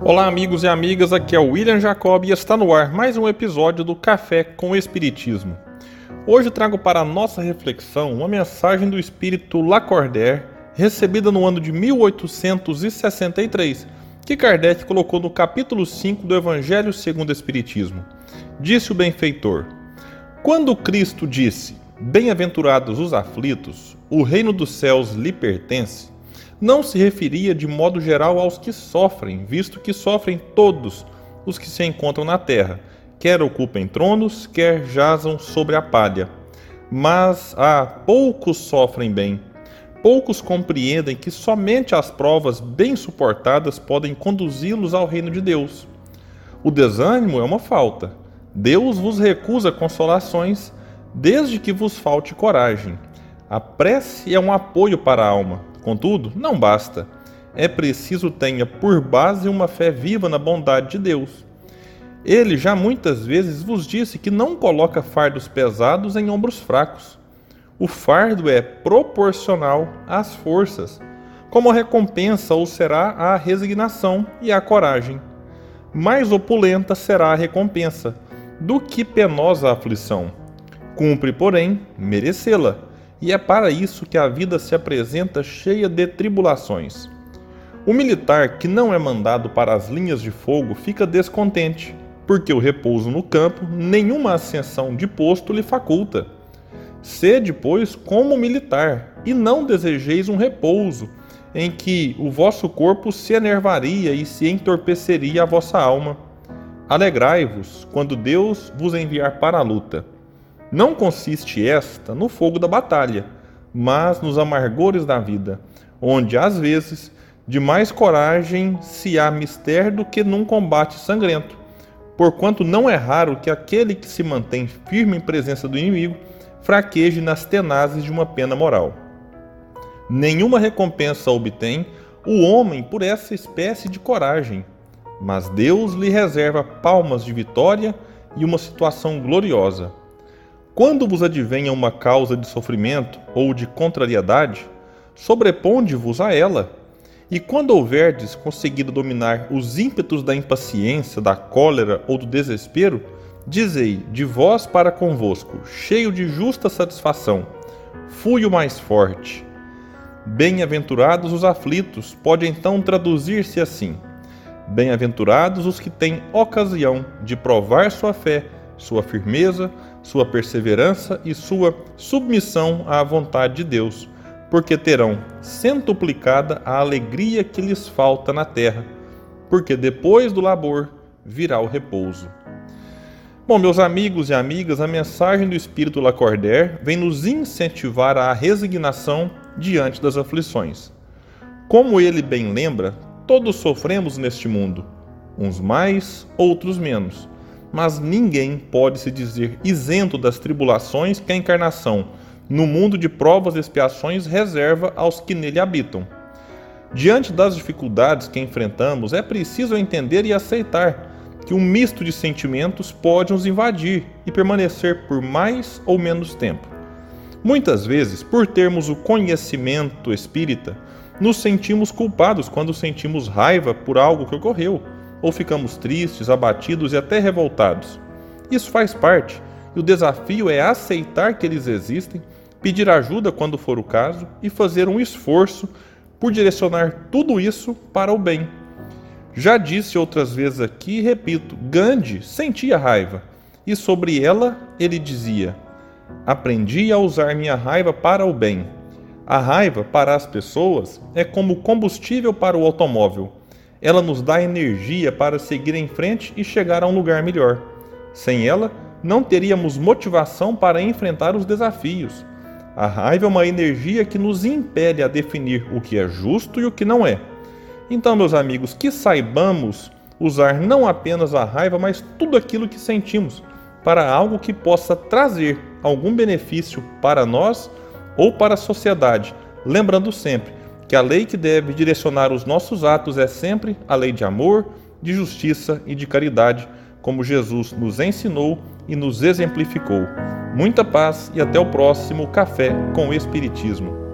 Olá, amigos e amigas, aqui é o William Jacob e está no ar mais um episódio do Café com o Espiritismo. Hoje trago para a nossa reflexão uma mensagem do espírito Lacordaire, recebida no ano de 1863, que Kardec colocou no capítulo 5 do Evangelho segundo o Espiritismo. Disse o benfeitor: Quando Cristo disse: Bem-aventurados os aflitos, o reino dos céus lhe pertence não se referia de modo geral aos que sofrem, visto que sofrem todos os que se encontram na terra, quer ocupem tronos, quer jazam sobre a palha. Mas há poucos sofrem bem. Poucos compreendem que somente as provas bem suportadas podem conduzi-los ao reino de Deus. O desânimo é uma falta. Deus vos recusa consolações, desde que vos falte coragem. A prece é um apoio para a alma, Contudo, não basta. É preciso tenha por base uma fé viva na bondade de Deus. Ele já muitas vezes vos disse que não coloca fardos pesados em ombros fracos. O fardo é proporcional às forças. Como recompensa ou será a resignação e a coragem. Mais opulenta será a recompensa do que penosa a aflição. Cumpre, porém, merecê-la e é para isso que a vida se apresenta cheia de tribulações. O militar que não é mandado para as linhas de fogo fica descontente, porque o repouso no campo nenhuma ascensão de posto lhe faculta. Sede, pois, como militar, e não desejeis um repouso, em que o vosso corpo se enervaria e se entorpeceria a vossa alma. Alegrai-vos quando Deus vos enviar para a luta não consiste esta no fogo da batalha, mas nos amargores da vida, onde às vezes de mais coragem se há mister do que num combate sangrento, porquanto não é raro que aquele que se mantém firme em presença do inimigo fraqueje nas tenazes de uma pena moral. Nenhuma recompensa obtém o homem por essa espécie de coragem, mas Deus lhe reserva palmas de vitória e uma situação gloriosa. Quando vos advenha uma causa de sofrimento ou de contrariedade, sobreponde-vos a ela. E quando houverdes conseguido dominar os ímpetos da impaciência, da cólera ou do desespero, dizei de vós para convosco, cheio de justa satisfação: Fui o mais forte. Bem-aventurados os aflitos, pode então traduzir-se assim: Bem-aventurados os que têm ocasião de provar sua fé, sua firmeza, sua perseverança e sua submissão à vontade de Deus, porque terão centuplicada a alegria que lhes falta na terra, porque depois do labor virá o repouso. Bom, meus amigos e amigas, a mensagem do Espírito Lacordaire vem nos incentivar à resignação diante das aflições. Como ele bem lembra, todos sofremos neste mundo, uns mais, outros menos mas ninguém pode se dizer isento das tribulações que a encarnação, no mundo de provas e expiações, reserva aos que nele habitam. Diante das dificuldades que enfrentamos, é preciso entender e aceitar que um misto de sentimentos pode nos invadir e permanecer por mais ou menos tempo. Muitas vezes, por termos o conhecimento espírita, nos sentimos culpados quando sentimos raiva por algo que ocorreu ou ficamos tristes, abatidos e até revoltados. Isso faz parte, e o desafio é aceitar que eles existem, pedir ajuda quando for o caso e fazer um esforço por direcionar tudo isso para o bem. Já disse outras vezes aqui e repito: Gandhi sentia raiva, e sobre ela ele dizia: Aprendi a usar minha raiva para o bem. A raiva para as pessoas é como combustível para o automóvel ela nos dá energia para seguir em frente e chegar a um lugar melhor. Sem ela, não teríamos motivação para enfrentar os desafios. A raiva é uma energia que nos impele a definir o que é justo e o que não é. Então, meus amigos, que saibamos usar não apenas a raiva, mas tudo aquilo que sentimos para algo que possa trazer algum benefício para nós ou para a sociedade. Lembrando sempre que a lei que deve direcionar os nossos atos é sempre a lei de amor, de justiça e de caridade, como Jesus nos ensinou e nos exemplificou. Muita paz e até o próximo Café com Espiritismo.